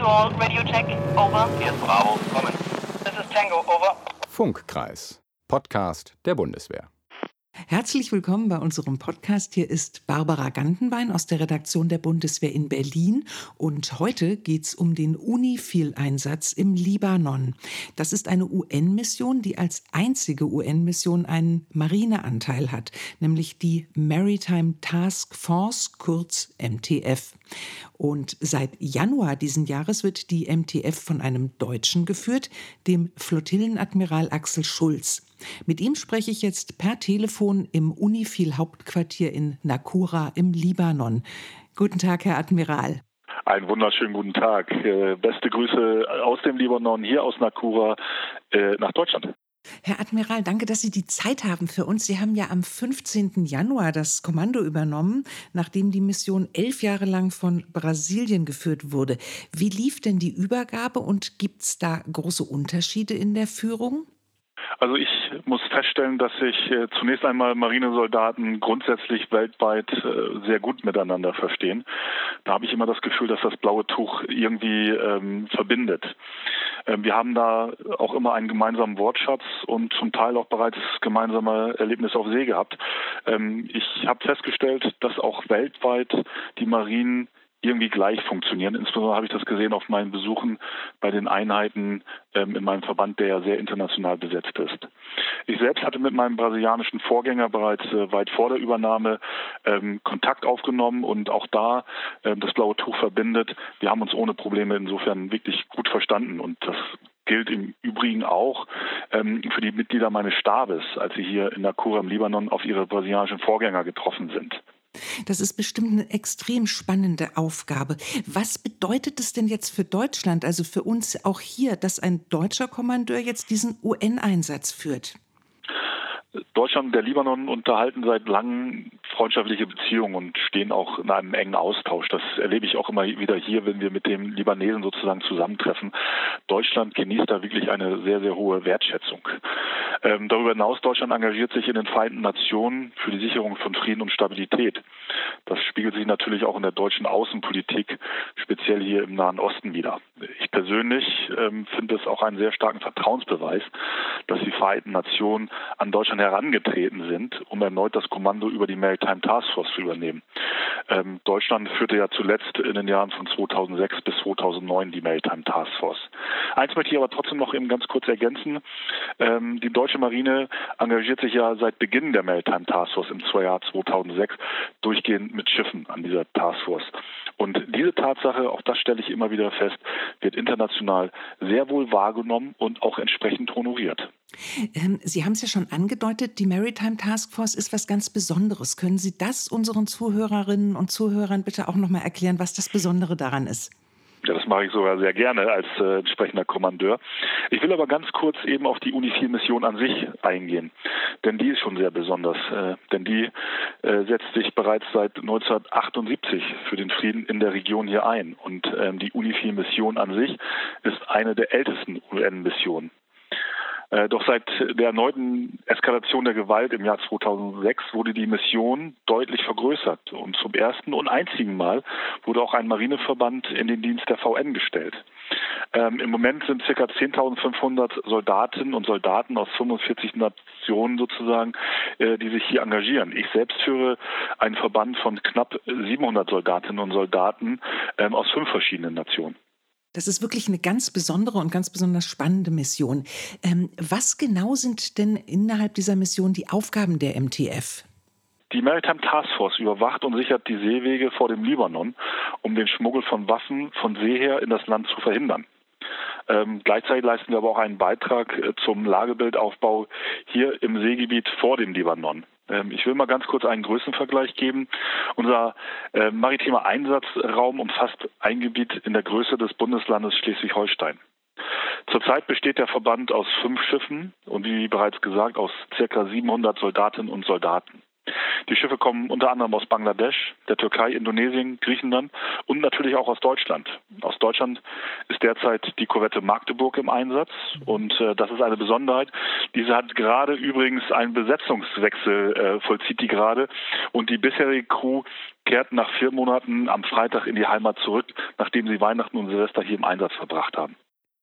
to all, radio check, over. Hier ist Bravo, kommen. This is Tango, over. Funkkreis, Podcast der Bundeswehr. Herzlich willkommen bei unserem Podcast. Hier ist Barbara Gantenbein aus der Redaktion der Bundeswehr in Berlin. Und heute geht es um den UNIFIL-Einsatz im Libanon. Das ist eine UN-Mission, die als einzige UN-Mission einen Marineanteil hat, nämlich die Maritime Task Force, kurz MTF. Und seit Januar diesen Jahres wird die MTF von einem Deutschen geführt, dem Flottillenadmiral Axel Schulz. Mit ihm spreche ich jetzt per Telefon im Unifil-Hauptquartier in Nakura im Libanon. Guten Tag, Herr Admiral. Einen wunderschönen guten Tag. Äh, beste Grüße aus dem Libanon, hier aus Nakura äh, nach Deutschland. Herr Admiral, danke, dass Sie die Zeit haben für uns. Sie haben ja am 15. Januar das Kommando übernommen, nachdem die Mission elf Jahre lang von Brasilien geführt wurde. Wie lief denn die Übergabe und gibt es da große Unterschiede in der Führung? Also ich muss feststellen, dass sich äh, zunächst einmal Marinesoldaten grundsätzlich weltweit äh, sehr gut miteinander verstehen. Da habe ich immer das Gefühl, dass das blaue Tuch irgendwie ähm, verbindet. Ähm, wir haben da auch immer einen gemeinsamen Wortschatz und zum Teil auch bereits gemeinsame Erlebnisse auf See gehabt. Ähm, ich habe festgestellt, dass auch weltweit die Marinen irgendwie gleich funktionieren. Insbesondere habe ich das gesehen auf meinen Besuchen bei den Einheiten ähm, in meinem Verband, der ja sehr international besetzt ist. Ich selbst hatte mit meinem brasilianischen Vorgänger bereits äh, weit vor der Übernahme ähm, Kontakt aufgenommen und auch da äh, das blaue Tuch verbindet. Wir haben uns ohne Probleme insofern wirklich gut verstanden und das gilt im Übrigen auch ähm, für die Mitglieder meines Stabes, als sie hier in Nakura im Libanon auf ihre brasilianischen Vorgänger getroffen sind. Das ist bestimmt eine extrem spannende Aufgabe. Was bedeutet es denn jetzt für Deutschland, also für uns auch hier, dass ein deutscher Kommandeur jetzt diesen UN-Einsatz führt? Deutschland und der Libanon unterhalten seit langem freundschaftliche Beziehungen und stehen auch in einem engen Austausch. Das erlebe ich auch immer wieder hier, wenn wir mit den Libanesen sozusagen zusammentreffen. Deutschland genießt da wirklich eine sehr, sehr hohe Wertschätzung. Ähm, darüber hinaus, Deutschland engagiert sich in den Vereinten Nationen für die Sicherung von Frieden und Stabilität. Das spiegelt sich natürlich auch in der deutschen Außenpolitik, speziell hier im Nahen Osten wieder. Ich persönlich ähm, finde es auch einen sehr starken Vertrauensbeweis, dass die Vereinten Nationen an Deutschland herangetreten sind, um erneut das Kommando über die Maritime Task Force zu übernehmen. Ähm, Deutschland führte ja zuletzt in den Jahren von 2006 bis 2009 die Maritime Task Force. Eins möchte ich aber trotzdem noch eben ganz kurz ergänzen. Ähm, die deutsche Marine engagiert sich ja seit Beginn der Maritime Task Force im Jahr 2006 durchgehend mit Schiffen an dieser Task Force. Und diese Tatsache, auch das stelle ich immer wieder fest, wird international sehr wohl wahrgenommen und auch entsprechend honoriert. Ähm, Sie haben es ja schon angedeutet, die Maritime Task Force ist was ganz Besonderes. Können Sie das unseren Zuhörerinnen und Zuhörern bitte auch noch mal erklären, was das Besondere daran ist? Ja, das mache ich sogar sehr gerne als äh, entsprechender Kommandeur. Ich will aber ganz kurz eben auf die UNIFIL-Mission an sich eingehen, denn die ist schon sehr besonders, äh, denn die äh, setzt sich bereits seit 1978 für den Frieden in der Region hier ein und ähm, die UNIFIL-Mission an sich ist eine der ältesten UN-Missionen. Äh, doch seit der erneuten Eskalation der Gewalt im Jahr 2006 wurde die Mission deutlich vergrößert und zum ersten und einzigen Mal wurde auch ein Marineverband in den Dienst der VN gestellt. Ähm, Im Moment sind ca. 10.500 Soldatinnen und Soldaten aus 45 Nationen sozusagen, äh, die sich hier engagieren. Ich selbst führe einen Verband von knapp 700 Soldatinnen und Soldaten ähm, aus fünf verschiedenen Nationen. Das ist wirklich eine ganz besondere und ganz besonders spannende Mission. Ähm, was genau sind denn innerhalb dieser Mission die Aufgaben der MTF? Die Maritime Task Force überwacht und sichert die Seewege vor dem Libanon, um den Schmuggel von Waffen von See her in das Land zu verhindern. Ähm, gleichzeitig leisten wir aber auch einen Beitrag äh, zum Lagebildaufbau hier im Seegebiet vor dem Libanon. Ähm, ich will mal ganz kurz einen Größenvergleich geben. Unser äh, maritimer Einsatzraum umfasst ein Gebiet in der Größe des Bundeslandes Schleswig-Holstein. Zurzeit besteht der Verband aus fünf Schiffen und wie bereits gesagt aus circa 700 Soldatinnen und Soldaten. Die Schiffe kommen unter anderem aus Bangladesch, der Türkei, Indonesien, Griechenland und natürlich auch aus Deutschland. Aus Deutschland ist derzeit die Korvette Magdeburg im Einsatz und äh, das ist eine Besonderheit. Diese hat gerade übrigens einen Besetzungswechsel, äh, vollzieht die gerade und die bisherige Crew kehrt nach vier Monaten am Freitag in die Heimat zurück, nachdem sie Weihnachten und Silvester hier im Einsatz verbracht haben.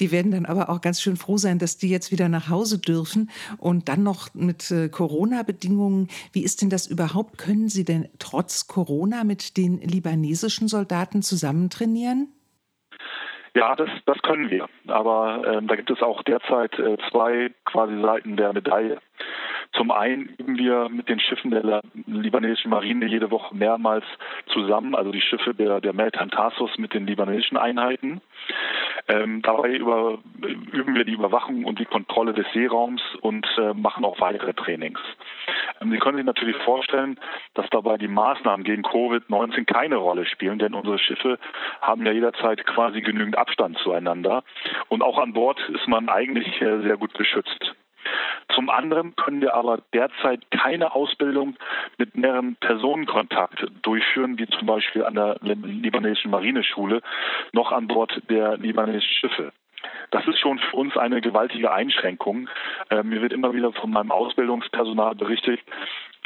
Die werden dann aber auch ganz schön froh sein, dass die jetzt wieder nach Hause dürfen und dann noch mit äh, Corona-Bedingungen. Wie ist denn das überhaupt? Können Sie denn trotz Corona mit den libanesischen Soldaten zusammen trainieren? Ja, das, das können wir. Aber ähm, da gibt es auch derzeit äh, zwei quasi Seiten der Medaille. Zum einen üben wir mit den Schiffen der libanesischen Marine jede Woche mehrmals zusammen, also die Schiffe der, der Meltan Tarsus mit den libanesischen Einheiten. Ähm, dabei über, üben wir die Überwachung und die Kontrolle des Seeraums und äh, machen auch weitere Trainings. Ähm, Sie können sich natürlich vorstellen, dass dabei die Maßnahmen gegen Covid-19 keine Rolle spielen, denn unsere Schiffe haben ja jederzeit quasi genügend Abstand zueinander. Und auch an Bord ist man eigentlich äh, sehr gut geschützt. Zum anderen können wir aber derzeit keine Ausbildung mit mehreren Personenkontakt durchführen, wie zum Beispiel an der libanesischen Marineschule, noch an Bord der libanesischen Schiffe. Das ist schon für uns eine gewaltige Einschränkung. Äh, mir wird immer wieder von meinem Ausbildungspersonal berichtet,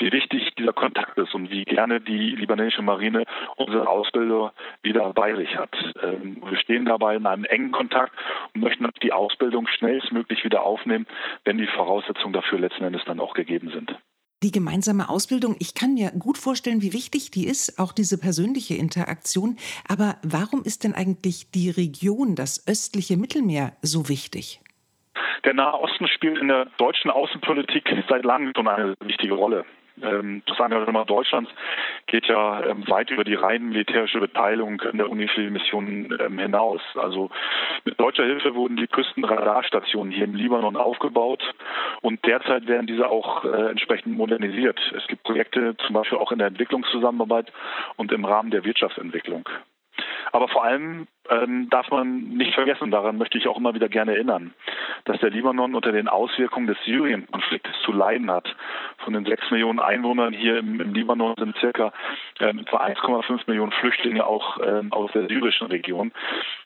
wie wichtig dieser Kontakt ist und wie gerne die libanesische Marine unsere Ausbilder wieder bei sich hat. Ähm, wir stehen dabei in einem engen Kontakt und möchten die Ausbildung schnellstmöglich wieder aufnehmen, wenn die Voraussetzungen dafür letzten Endes dann auch gegeben sind. Die gemeinsame Ausbildung, ich kann mir gut vorstellen, wie wichtig die ist, auch diese persönliche Interaktion. Aber warum ist denn eigentlich die Region, das östliche Mittelmeer, so wichtig? Der Nahe Osten spielt in der deutschen Außenpolitik seit langem schon eine wichtige Rolle. Ähm, das Engagement Deutschlands geht ja ähm, weit über die rein militärische Beteiligung in der UNIFIL-Mission ähm, hinaus. Also mit deutscher Hilfe wurden die Küstenradarstationen hier im Libanon aufgebaut und derzeit werden diese auch äh, entsprechend modernisiert. Es gibt Projekte zum Beispiel auch in der Entwicklungszusammenarbeit und im Rahmen der Wirtschaftsentwicklung. Aber vor allem ähm, darf man nicht vergessen, daran möchte ich auch immer wieder gerne erinnern, dass der Libanon unter den Auswirkungen des Syrien-Konfliktes zu leiden hat. Von den sechs Millionen Einwohnern hier im, im Libanon sind circa ähm, etwa 1,5 Millionen Flüchtlinge auch ähm, aus der syrischen Region.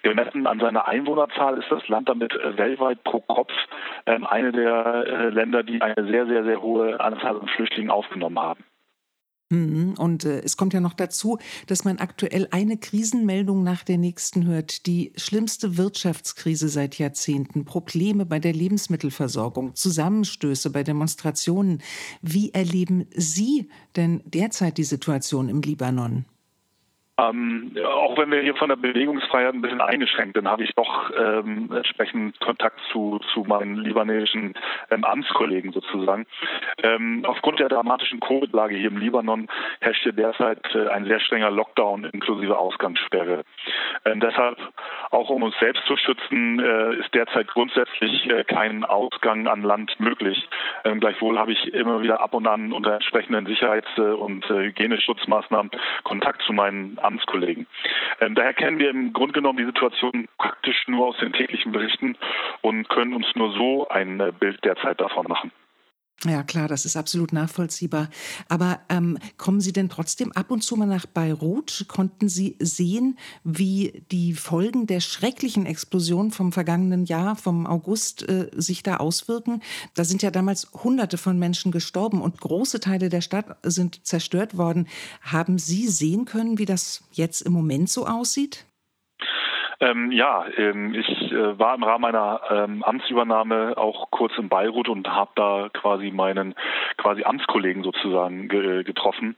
Gemessen an seiner Einwohnerzahl ist das Land damit äh, weltweit pro Kopf ähm, eine der äh, Länder, die eine sehr, sehr, sehr hohe Anzahl an Flüchtlingen aufgenommen haben. Mhm. Und äh, es kommt ja noch dazu, dass man aktuell eine Krisenmeldung nach der nächsten hört. Die schlimmste Wirtschaftskrise seit Jahrzehnten, Probleme bei der Lebensmittelversorgung, Zusammenstöße bei Demonstrationen. Wie erleben Sie denn derzeit die Situation im Libanon? Ähm, auch wenn wir hier von der Bewegungsfreiheit ein bisschen eingeschränkt sind, habe ich doch ähm, entsprechend Kontakt zu, zu meinen libanesischen ähm, Amtskollegen sozusagen. Ähm, aufgrund der dramatischen Covid-Lage hier im Libanon herrscht hier derzeit äh, ein sehr strenger Lockdown inklusive Ausgangssperre. Ähm, deshalb, auch um uns selbst zu schützen, äh, ist derzeit grundsätzlich äh, kein Ausgang an Land möglich. Ähm, gleichwohl habe ich immer wieder ab und an unter entsprechenden Sicherheits- und äh, Hygieneschutzmaßnahmen Kontakt zu meinen Amtskollegen. Ähm, daher kennen wir im Grunde genommen die Situation praktisch nur aus den täglichen Berichten und können uns nur so ein Bild derzeit davon machen. Ja, klar, das ist absolut nachvollziehbar. Aber ähm, kommen Sie denn trotzdem ab und zu mal nach Beirut? Konnten Sie sehen, wie die Folgen der schrecklichen Explosion vom vergangenen Jahr, vom August, äh, sich da auswirken? Da sind ja damals Hunderte von Menschen gestorben und große Teile der Stadt sind zerstört worden. Haben Sie sehen können, wie das jetzt im Moment so aussieht? Ähm, ja, ähm, ich äh, war im Rahmen meiner ähm, Amtsübernahme auch kurz in Beirut und habe da quasi meinen quasi Amtskollegen sozusagen ge getroffen.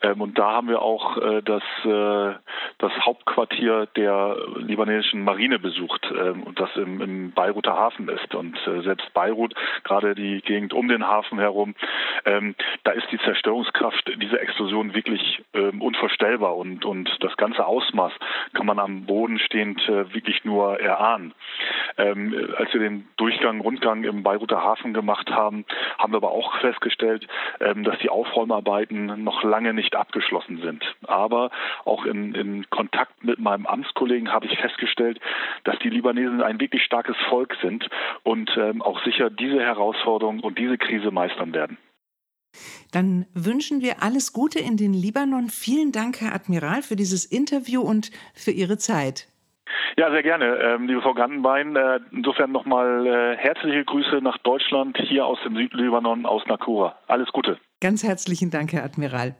Ähm, und da haben wir auch äh, das, äh, das Hauptquartier der libanesischen Marine besucht ähm, und das im, im Beiruter Hafen ist. Und äh, selbst Beirut, gerade die Gegend um den Hafen herum, ähm, da ist die Zerstörungskraft dieser Explosion wirklich ähm, unvorstellbar und, und das ganze Ausmaß kann man am Boden stehend äh, wirklich nur erahnen. Ähm, als wir den Durchgang, Rundgang im Beiruter Hafen gemacht haben, haben wir aber auch festgestellt, ähm, dass die Aufräumarbeiten noch lange nicht abgeschlossen sind. Aber auch in, in Kontakt mit meinem Amtskollegen habe ich festgestellt, dass die Libanesen ein wirklich starkes Volk sind und ähm, auch sicher diese Herausforderung und diese Krise meistern werden. Dann wünschen wir alles Gute in den Libanon. Vielen Dank, Herr Admiral, für dieses Interview und für Ihre Zeit. Ja, sehr gerne, ähm, liebe Frau Gandenbein. Äh, insofern nochmal äh, herzliche Grüße nach Deutschland, hier aus dem Südlibanon, aus Nakura. Alles Gute. Ganz herzlichen Dank, Herr Admiral.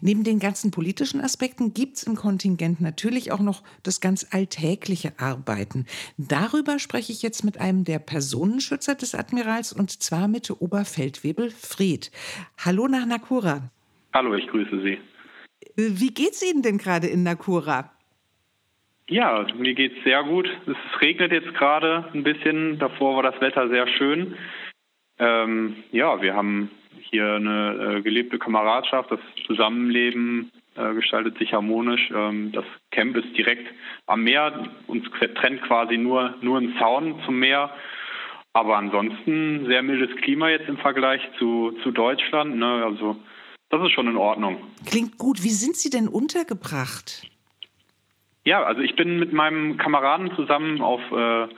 Neben den ganzen politischen Aspekten gibt es im Kontingent natürlich auch noch das ganz alltägliche Arbeiten. Darüber spreche ich jetzt mit einem der Personenschützer des Admirals und zwar mit Oberfeldwebel Fried. Hallo nach Nakura. Hallo, ich grüße Sie. Wie geht's Ihnen denn gerade in Nakura? Ja, mir geht's sehr gut. Es regnet jetzt gerade ein bisschen. Davor war das Wetter sehr schön. Ähm, ja, wir haben hier eine äh, gelebte Kameradschaft, das Zusammenleben äh, gestaltet sich harmonisch. Ähm, das Camp ist direkt am Meer, uns trennt quasi nur, nur ein Zaun zum Meer. Aber ansonsten sehr mildes Klima jetzt im Vergleich zu, zu Deutschland. Ne? Also das ist schon in Ordnung. Klingt gut. Wie sind Sie denn untergebracht? Ja, also ich bin mit meinem Kameraden zusammen auf äh,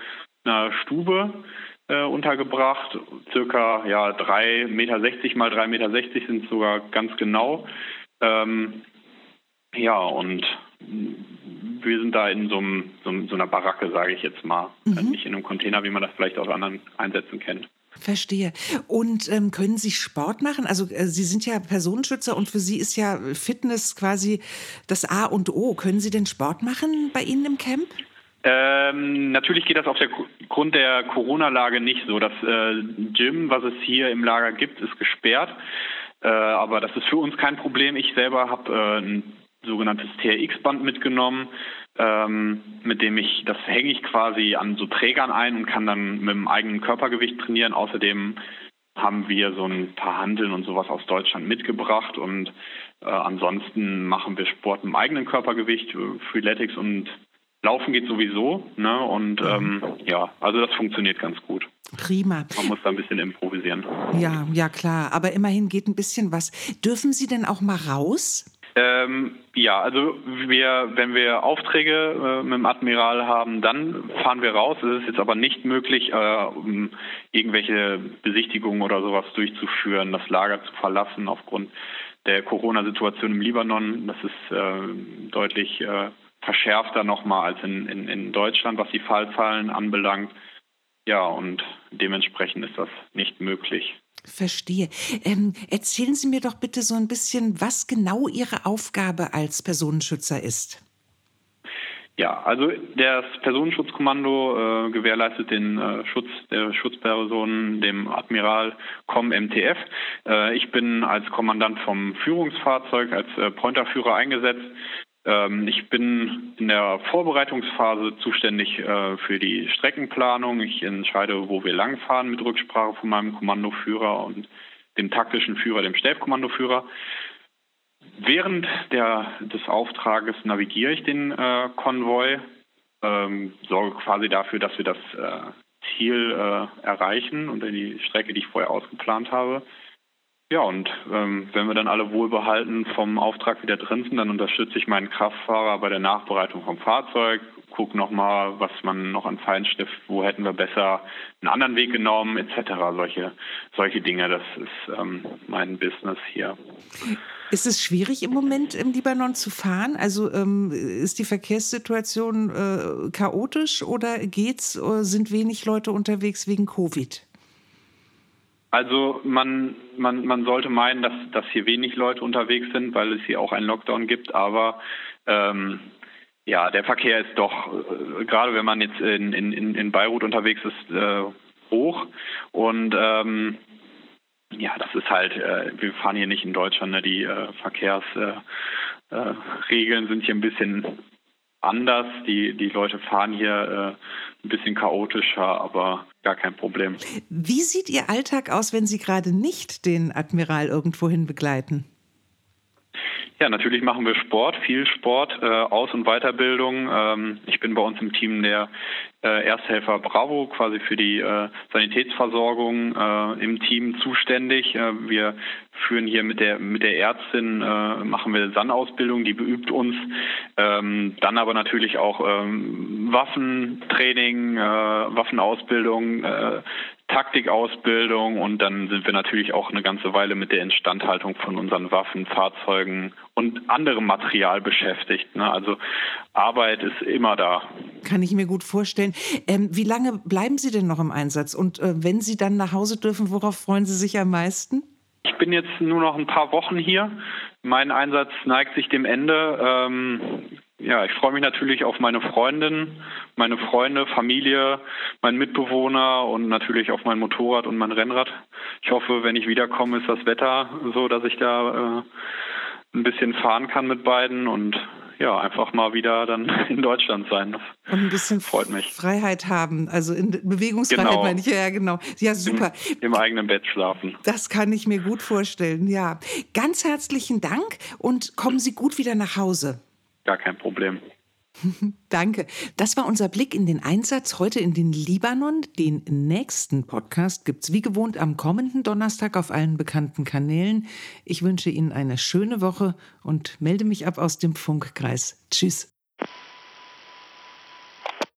einer Stube äh, untergebracht. Circa ja, 3,60 Meter mal 3,60 Meter sind sogar ganz genau. Ähm, ja, und wir sind da in so, einem, so, so einer Baracke, sage ich jetzt mal. Mhm. Nicht in einem Container, wie man das vielleicht aus anderen Einsätzen kennt. Verstehe. Und ähm, können Sie Sport machen? Also äh, Sie sind ja Personenschützer und für Sie ist ja Fitness quasi das A und O. Können Sie denn Sport machen bei Ihnen im Camp? Ähm, natürlich geht das aufgrund der Corona-Lage nicht so. Das äh, Gym, was es hier im Lager gibt, ist gesperrt. Äh, aber das ist für uns kein Problem. Ich selber habe äh, ein sogenanntes TRX-Band mitgenommen, ähm, mit dem ich, das hänge ich quasi an so Trägern ein und kann dann mit dem eigenen Körpergewicht trainieren. Außerdem haben wir so ein paar Handeln und sowas aus Deutschland mitgebracht und äh, ansonsten machen wir Sport mit dem eigenen Körpergewicht, Freeletics und Laufen geht sowieso, ne? Und ähm, ja, also das funktioniert ganz gut. Prima. Man muss da ein bisschen improvisieren. Ja, ja klar. Aber immerhin geht ein bisschen was. Dürfen Sie denn auch mal raus? Ähm, ja, also wir, wenn wir Aufträge äh, mit dem Admiral haben, dann fahren wir raus. Es ist jetzt aber nicht möglich, äh, um irgendwelche Besichtigungen oder sowas durchzuführen, das Lager zu verlassen aufgrund der Corona-Situation im Libanon. Das ist äh, deutlich äh, verschärfter nochmal als in, in, in Deutschland, was die Fallzahlen anbelangt. Ja, und dementsprechend ist das nicht möglich. Verstehe. Ähm, erzählen Sie mir doch bitte so ein bisschen, was genau Ihre Aufgabe als Personenschützer ist. Ja, also das Personenschutzkommando äh, gewährleistet den äh, Schutz der Schutzpersonen dem Admiral Com MTF. Äh, ich bin als Kommandant vom Führungsfahrzeug als äh, Pointerführer eingesetzt. Ähm, ich bin in der Vorbereitungsphase zuständig äh, für die Streckenplanung. Ich entscheide, wo wir langfahren mit Rücksprache von meinem Kommandoführer und dem taktischen Führer, dem Stellkommandoführer. Während der, des Auftrages navigiere ich den äh, Konvoi, ähm, sorge quasi dafür, dass wir das äh, Ziel äh, erreichen und die Strecke, die ich vorher ausgeplant habe. Ja, und ähm, wenn wir dann alle wohlbehalten vom Auftrag wieder drin sind, dann unterstütze ich meinen Kraftfahrer bei der Nachbereitung vom Fahrzeug, gucke nochmal, was man noch an Feinstift, wo hätten wir besser einen anderen Weg genommen, etc. Solche, solche Dinge, das ist ähm, mein Business hier. Ist es schwierig im Moment im Libanon zu fahren? Also ähm, ist die Verkehrssituation äh, chaotisch oder geht's? Oder sind wenig Leute unterwegs wegen Covid? Also man, man, man sollte meinen, dass, dass hier wenig Leute unterwegs sind, weil es hier auch einen Lockdown gibt. Aber ähm, ja, der Verkehr ist doch, äh, gerade wenn man jetzt in, in, in Beirut unterwegs ist, äh, hoch. Und ähm, ja, das ist halt, äh, wir fahren hier nicht in Deutschland, ne? die äh, Verkehrsregeln äh, äh, sind hier ein bisschen anders. Die, die Leute fahren hier äh, ein bisschen chaotischer, aber gar kein Problem. Wie sieht Ihr Alltag aus, wenn Sie gerade nicht den Admiral irgendwohin begleiten? Ja, natürlich machen wir Sport, viel Sport, äh, Aus- und Weiterbildung. Ähm, ich bin bei uns im Team der äh, Ersthelfer Bravo, quasi für die äh, Sanitätsversorgung äh, im Team zuständig. Äh, wir führen hier mit der mit der Ärztin äh, machen wir SAN-Ausbildung, die beübt uns. Ähm, dann aber natürlich auch ähm, Waffentraining, Waffenausbildung, Taktikausbildung und dann sind wir natürlich auch eine ganze Weile mit der Instandhaltung von unseren Waffen, Fahrzeugen und anderem Material beschäftigt. Ne? Also Arbeit ist immer da. Kann ich mir gut vorstellen. Ähm, wie lange bleiben Sie denn noch im Einsatz? Und äh, wenn Sie dann nach Hause dürfen, worauf freuen Sie sich am meisten? Ich bin jetzt nur noch ein paar Wochen hier. Mein Einsatz neigt sich dem Ende. Ähm, ja, ich freue mich natürlich auf meine Freundin, meine Freunde, Familie, meinen Mitbewohner und natürlich auf mein Motorrad und mein Rennrad. Ich hoffe, wenn ich wiederkomme, ist das Wetter so, dass ich da äh, ein bisschen fahren kann mit beiden und ja, einfach mal wieder dann in Deutschland sein. Das und ein bisschen freut mich. Freiheit haben, also in Bewegungsfreiheit genau. meine ich ja genau. Ja, super. Im, Im, eigenen Bett schlafen. Das kann ich mir gut vorstellen. Ja, ganz herzlichen Dank und kommen Sie gut wieder nach Hause. Gar kein Problem. Danke. Das war unser Blick in den Einsatz heute in den Libanon. Den nächsten Podcast gibt es wie gewohnt am kommenden Donnerstag auf allen bekannten Kanälen. Ich wünsche Ihnen eine schöne Woche und melde mich ab aus dem Funkkreis. Tschüss.